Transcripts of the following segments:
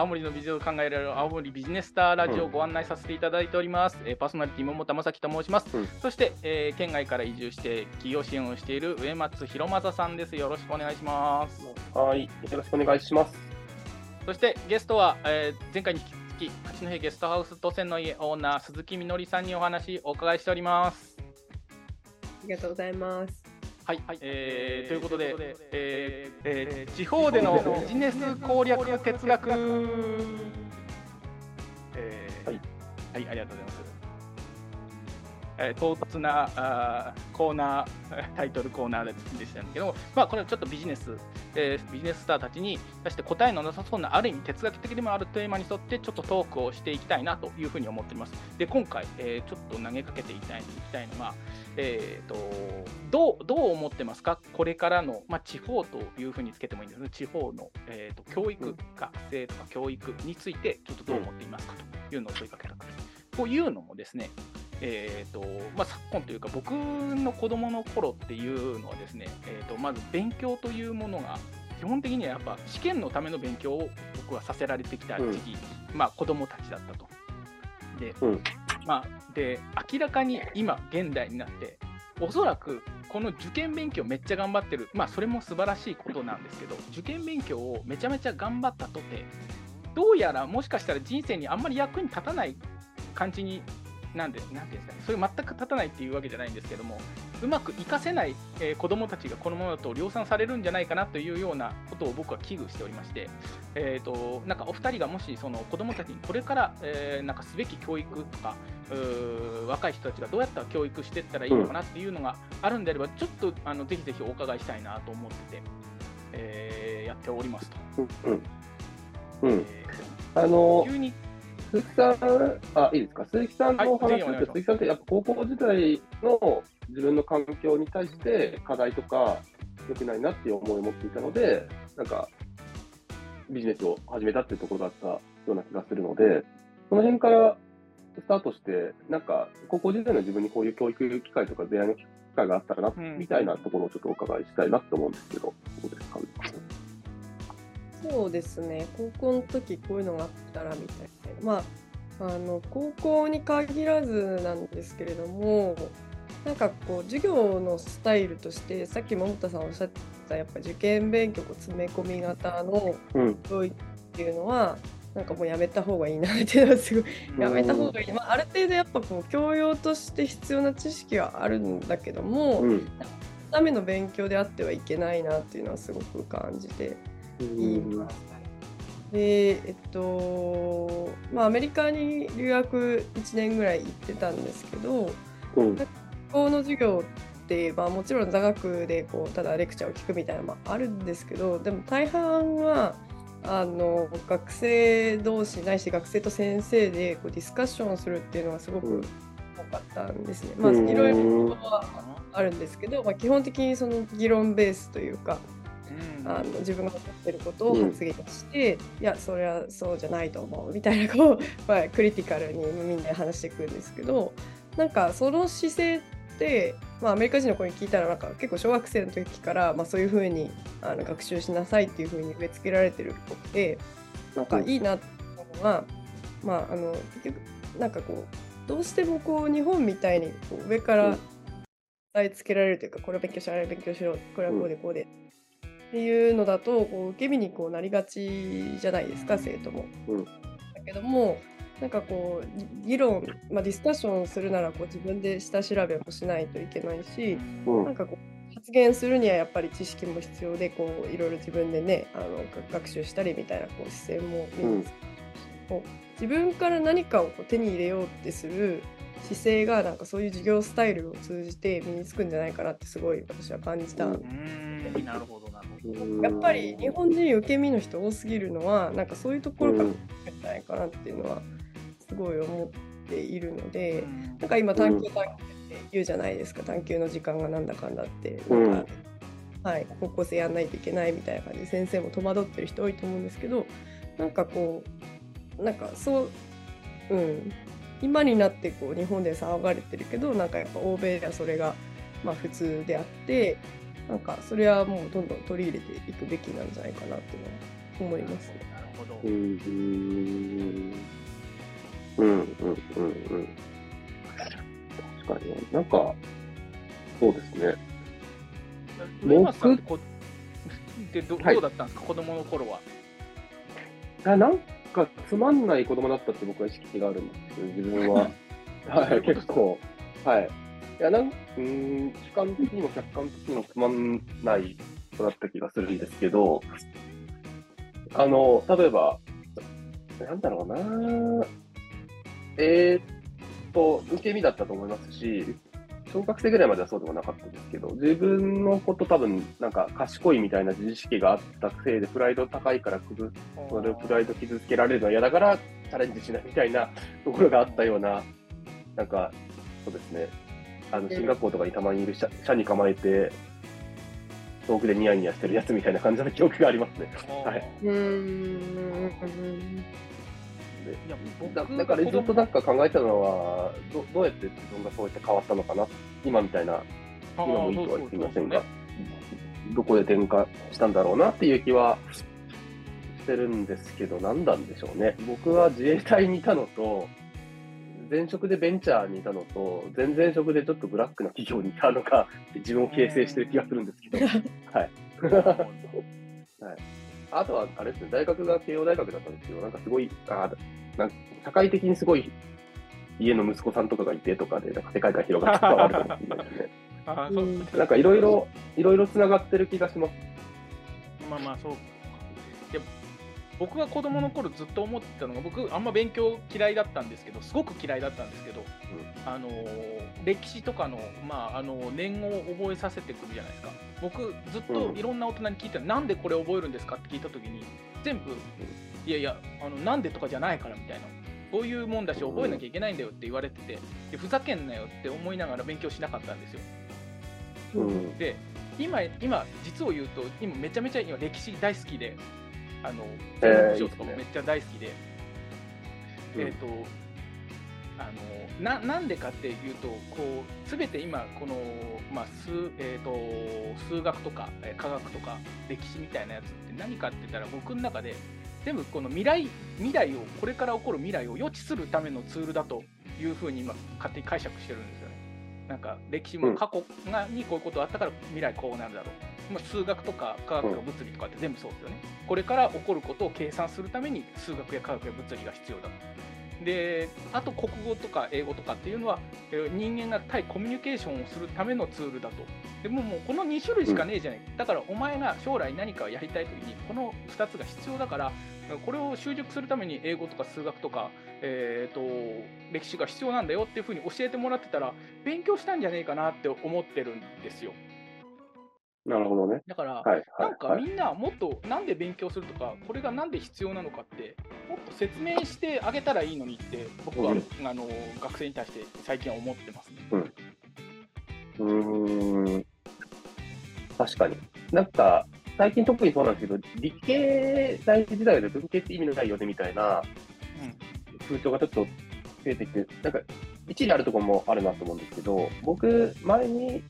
青森のビジネスを考えられる青森ビジネススターラジオをご案内させていただいております。えーパーソナリティ桃田正樹と申します。うんそして、えー県外から移住して企業支援をしている上松弘正さんです。よろしくお願いします。はい、よろしくお願いします。そしてゲストは、えー前回に引き続き八戸ゲストハウス都線の家オーナー鈴木みのりさんにお話お伺いしております。ありがとうございます。はい、えーということで、えーえー地方でのビジネス攻略哲学、えーはい。はい、ありがとうございます。え唐突なあコーナー、タイトルコーナーでしたけど、まあ、これはちょっとビジネス、えービジネススターたちに対して答えのなさそうな、ある意味哲学的でもあるテーマに沿って、ちょっとトークをしていきたいなというふうに思っております。で、今回、えーちょっと投げかけていきたいいきたいのは、えー、とどうどう思ってますか、これからの、まあ、地方というふうにつけてもいいんですね、地方の、えー、と教育、うん学生とか教育について、ちょっとどう思っていますか？というのを問いかけたかと。こういうのもですね、えーとまあ、昨今というか、僕の子供の頃っていうのはですね、えー、とまず勉強というものが、基本的にはやっぱ試験のための勉強を僕はさせられてきた時期、まあ、子供たちだったと。で、うんまあ、で明らかに今、現代になって、おそらくこの受験勉強めっちゃ頑張ってる、まあ、それも素晴らしいことなんですけど、受験勉強をめちゃめちゃ頑張ったとて、どうやらもしかしたら人生にあんまり役に立たない感じに、なんで、なんていうんですかね、それ全く立たないっていうわけじゃないんですけども、うまく活かせない、えー子どもたちがこのままだと量産されるんじゃないかなというようなことを僕は危惧しておりまして、えー、となんかお二人がもしその子どもたちにこれから、えーなんかすべき教育とか若い人たちがどうやったら教育していったらいいのかなっていうのがあるんであれば、ちょっとあのぜひぜひお伺いしたいなと思ってて、えーやっておりますと。うん。うん。うん。えあのー、急に鈴木さん、あ、いいですか？鈴木さんのお話ひお願い鈴木さんってやっぱ高校時代の自分の環境に対して課題とか良くないなっていう思いを持っていたので、なんかビジネスを始めたっていうところだったような気がするので、その辺からスタートして、なんか高校時代の自分にこういう教育機会とか出会いの機会があったらな、うんみたいなところをちょっとお伺いしたいなって思うんですけど、どうですか？ね。そうですね。高校の時こういうのがあったらみたいな。まあ、あの高校に限らずなんですけれども、なんかこう授業のスタイルとして、さっき桃田さんおっしゃってたやっぱ受験勉強詰め込み型のうん。教育っていうのは。なんかもうやめた方がいいなっていうのはすごいやめた方がいい、まあ、ある程度やっぱこう教養として必要な知識はあるんだけども、うん。ための勉強であってはいけないなっていうのはすごく感じています。でえっとまあアメリカに留学1年ぐらい行ってたんですけどうん。学校の授業って、まあ、もちろん座学でこうただレクチャーを聞くみたいなのもあるんですけどでも大半はあの学生同士ないし学生と先生でこうディスカッションをするっていうのがすごうんく多かったんですね。まあ、うんいろいろはあるんですけど、まあ、基本的にその議論ベースというかうんあの自分が思ってることを発言して、いやそれはそうじゃないと思うみたいなこう、まあ、クリティカルにみんなで話していくんですけどなんかその姿勢って、まあ、アメリカ人の子に聞いたらなんか結構小学生の時から、まあ、そういうふうにあの学習しなさいっていうふうに植え付けられてるっぽくてなんかいいなって思うのは、まあ、あの結局なんかこうどうしてもこう日本みたいにこう上からうん。伝えつけられるというか、これを勉強しろあれを勉強しろこれはこうでこうで、っていうのだとこう受け身にこうなりがちじゃないですか生徒も。うん。だけどもなんかこうぎ議論、まあ、ディスカッションするならこう自分で下調べもしないといけないし、うん。なんかこう発言するにはやっぱり知識も必要でこういろいろ自分でねあのが学習したりみたいなこう姿勢も身につけこう自分から何かをこう手に入れようってする姿勢がなんかそういう授業スタイルを通じて身につくんじゃないかなってすごい私は感じた。ん。うーんなるほど。なるほど。うんやっぱり日本人受け身の人多すぎるのはなんかそういうところからじゃないかなっていうのはすごい思っているので、うん。なんか今探究探究って言うじゃないですか。探究の時間がなんだかんだって。うん。なんか、はい、高校生やんないといけないみたいな感じ。で先生も戸惑ってる人多いと思うんですけどなんかこうなんかそううん。今になってこう日本で騒がれてるけどなんかやっぱ欧米ではそれがまあ普通であってなんかそれはもうどんどん取り入れていくべきなんじゃないかなって思いますね。なるほほど。うん、うん、うん、うん、うん。確かにね。なんか、そうですね。上松さんってこでどはいどうだったんですか、子供の頃は。あなんかつまんない子供だったって僕は意識があるんですよ、自分は。はい、結構。はい。いや、なんうーん、主観的にも客観的にもつまんない子だった気がするんですけど、あの、例えば、なんだろうな。えーっと、受け身だったと思いますし、小学生ぐらいまではそうでもなかったですけど、自分のこと多分、なんか賢いみたいな自意識があったせいで、プライド高いから崩それをプライド傷つけられるのは嫌だからチャレンジしないみたいなところがあったような、なんか、そうですね、あの進学校とかにたまにいる車車に構えて、遠くでニヤニヤしてるやつみたいな感じの記憶がありますね。はい。うん。だだからずっとなんか考えてたのはど、どうやって自分がそうやって変わったのかな、今みたいな、今もいいとは言っていませんが、どこで転化したんだろうなっていう気はしてるんですけど、何なんでしょうね。僕は自衛隊にいたのと、前職でベンチャーにいたのと、前々職でちょっとブラックな企業にいたのが、自分を形成してる気がするんですけど、はい。あとは、あれですね、大学が慶応大学だったんですけど、なんかすごい、あなんか社会的にすごい家の息子さんとかがいてとかで、なんか世界が広がったのはあるかもしれないですね。あーそううんなんかいろいろ、いろいろつながってる気がします。まあまあそう僕が子供の頃ずっと思ってたのが僕あんま勉強嫌いだったんですけどすごく嫌いだったんですけど、あのー歴史とかの,、まあ、あの年号を覚えさせてくるじゃないですか。僕ずっとうん。いろんな大人に聞いたら、なんでこれ覚えるんですかって聞いた時に全部いやいやあのなんでとかじゃないからみたいなそういうもんだし覚えなきゃいけないんだよって言われててでふざけんなよって思いながら勉強しなかったんですよ。うん。で今今実を言うと今めちゃめちゃ今歴史大好きであのえーとかもめっちゃ大好きで、うん。えっ、とあのななんでかっていうとこう全て今この、まあ数えー、と数学とかえー科学とか歴史みたいなやつって何かって言ったら僕の中で全部この未来未来をこれから起こる未来を予知するためのツールだというふうに今勝手に解釈してるんです。なんか歴史も過去がにこういうことあったから未来こうなるだろう。まあ、数学とか科学とか物理とかって全部そうですよね。これから起こることを計算するために数学や科学や物理が必要だ。であと国語とか英語とかっていうのはえー人間が対コミュニケーションをするためのツールだと。でももうこの2種類しかねえじゃない、だからお前が将来何かをやりたいときにこの2つが必要だからこれを習熟するために英語とか数学とか、えー、と歴史が必要なんだよっていうふうに教えてもらってたら勉強したんじゃねえかなって思ってるんですよ。なるほどね。だから、はい、はいなんかはい。みんなもっとなんで勉強するとか、これがなんで必要なのかって、もっと説明してあげたらいいのにって、僕は、うんあの学生に対して最近は思ってますね。うーん。確かに。なんか、最近特にそうなんですけど、理系大時代で文系って意味のないよねみたいな風潮がちょっと増えてきて、なんか、一理あるところもあるなと思うんですけど、僕、前に、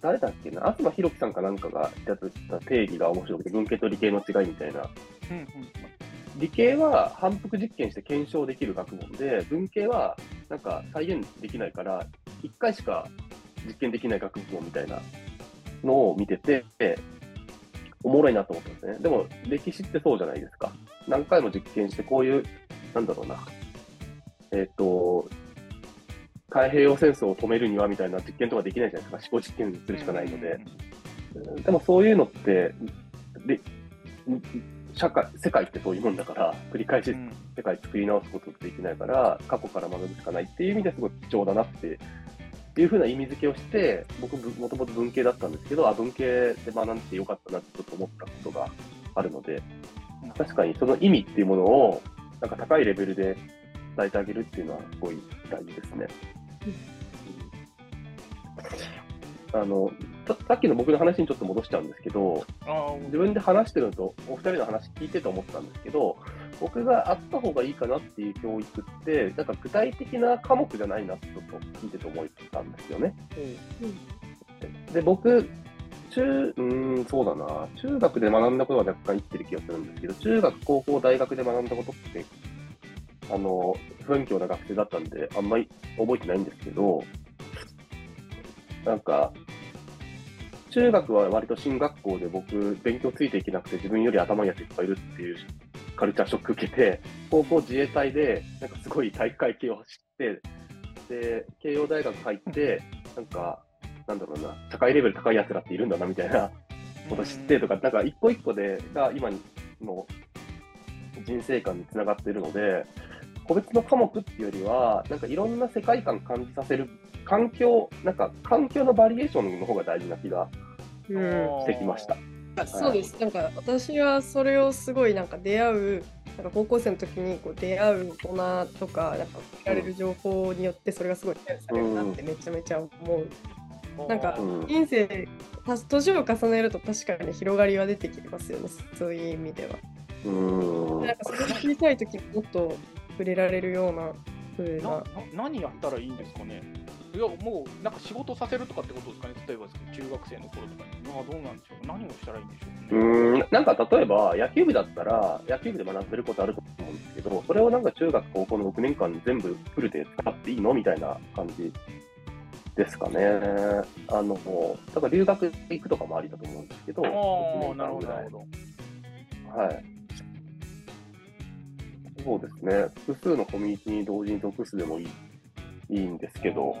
誰だっけな、東博樹さんかなんかがやってた定義が面白くて、文系と理系の違いみたいな。うんうん理系は反復実験して検証できる学問で、文系はなんか再現できないから、1回しか実験できない学問みたいなのを見てて、おもろいなと思ったんですね。でも、歴史ってそうじゃないですか。何回も実験して、こういう、なんだろうな、えっ、と、太平洋戦争を止めるにはみたいな実験とかできないじゃないですか。思考実験するしかないので。でもそういうのって、で社会、世界ってそういうもんだから、繰り返しうん世界作り直すことってできないから、過去から学ぶしかないっていう意味ですごい貴重だなっていうふうな意味付けをして、僕、もともと文系だったんですけど、あ、文系で学んでよかったなってちょっと思ったことがあるので、確かにその意味っていうものを、なんか高いレベルで伝えてあげるっていうのはすごい大事ですね。あの、さっきの僕の話にちょっと戻しちゃうんですけど、自分で話してるのと、お二人の話聞いてて思ったんですけど、僕があった方がいいかなっていう教育って、なんか具体的な科目じゃないなってちょっと聞いてて思ったんですよね。で、僕、中、うん、そうだな。中学で学んだことは若干生きてる気がするんですけど、中学、高校、大学で学んだことって、あの、不勉強な学生だったんで、あんまり覚えてないんですけど、なんか、中学は割と進学校で僕、勉強ついていけなくて自分より頭いいやついっぱいいるっていうカルチャーショック受けて、高校自衛隊で、なんかすごい体育会系を走って、で、慶応大学入って、なんか、なんだろうな、社会レベル高い奴らっているんだなみたいなこと知ってとか、なんか一個一個でが今の人生観につながっているので、個別の科目っていうよりは、なんかいろんな世界観感じさせる環境、なんか環境のバリエーションの方が大事な気がうんしてきました。そうです。なんか私はそれをすごいなんか出会う、なんか高校生の時にこう出会う大人とか、なんか得られる情報によってそれがすごいケアされるなってめちゃめちゃ思う。なんかうん人生、た年を重ねると確かに広がりは出てきますよね、そういう意味では。うーんなんかそれが小さい時にもっと触れられるような風なな。な何やったらいいんですかねいやもうなんか仕事させるとかってことですかね例えばですけど中学生の頃とかにまあどうなんでしょう何をしたらいいんでしょうねうーんなんか例えば野球部だったら野球部で学べることあると思うんですけど、それをなんか中学、高校の6年間に全部フルで使っていいのみたいな感じですかね。あの、だから留学行くとかもありだと思うんですけど、あ1あなるほ。どはい。そうですね。複数のコミュニティに同時に属すでもいいいいんですけど、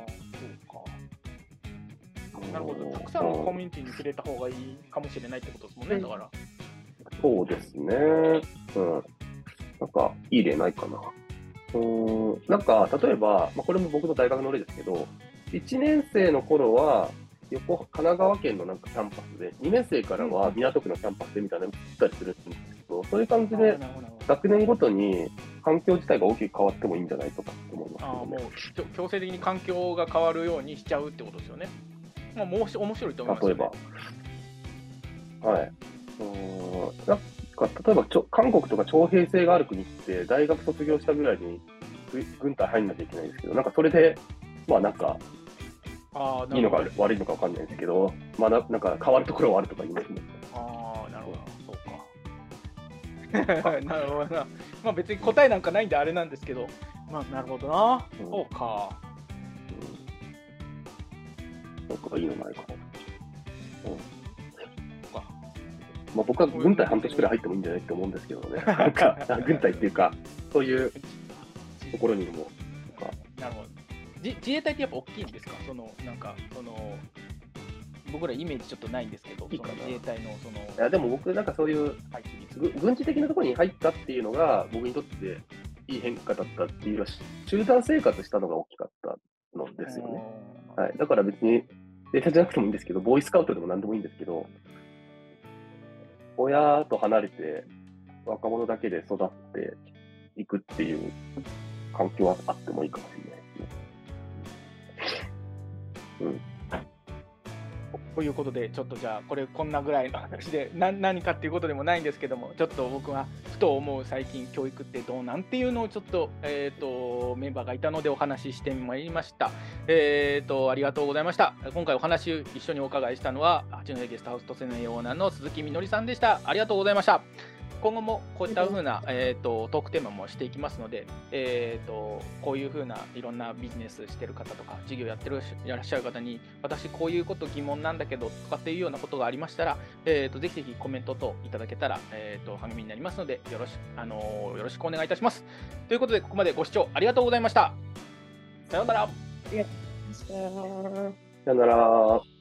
そうかなるほどたくさんのコミュニティに触れた方がいいかもしれないってことですもんね、うんだからそうですね。うん。なんか、いい例ないかな。うーん。なんか、例えば、まあ、これも僕の大学の例ですけど、1年生の頃は、横、神奈川県のなんかキャンパスで、2年生からは港区のキャンパスでみたいなのを作ったりするんですけど、そういう感じで学年ごとに環境自体が大きく変わってもいいんじゃないとかって思いますあーも。う強強制的に環境が変わるようにしちゃうってことですよね。まあ、もうし面白いと思います例えば。。はい。うーん。なんか、例えばちょ、韓国とか徴兵制がある国って、大学卒業したぐらいにぐ軍隊入んなきゃいけないんですけど、なんかそれで、まあなんか、あーいいのか悪いのかわかんないですけど、まあななんか変わるところはあるとか言いますね。なるほどな。まあ別に答えなんかないんであれなんですけど、まあなるほどな。うんそうか。うん。なんかいいのないかな。うん。そうかまあ僕は軍隊半年くらい入ってもいいんじゃないって思うんですけどね。なんか、あ軍隊っていうか、そういうところにも、なんか、なるほど。じ自衛隊ってやっぱ大きいんですか？その、なんか、その、僕らイメージちょっとないんですけど、いい自衛隊のそのいやでも僕なんかそういう軍事的なところに入ったっていうのが、僕にとっていい変化だったっていうよりは、集団生活したのが大きかったのですよね。はい、だから別に、データじゃなくてもいいんですけど、ボーイスカウトでも何でもいいんですけど、親と離れて、若者だけで育っていくっていう環境はあってもいいかもしれないですね。ということで、ちょっとじゃあ、これ、こんなぐらいの話で、何かっていうことでもないんですけども、ちょっと僕がふと思う最近、教育ってどうなんていうのをちょっと,、えー、とメンバーがいたのでお話ししてまいりました。えー、とありがとうございました。今回お話一緒にお伺いしたのは、八戸ゲストハウスとせないオーナーの鈴木みのりさんでした。ありがとうございました。今後もこういった風な、えー、とトークテーマもしていきますので、えー、とこういう風ないろんなビジネスしてる方とか事業やってるいらっしゃる方に私こういうこと疑問なんだけどとかっていうようなことがありましたら、えー、とぜひぜひコメント等いただけたら、えー、と励みになりますのでよろし,、あのーよろしくお願いいたします。ということでここまでご視聴ありがとうございました。さようなら。ありがとうございました。さよなら。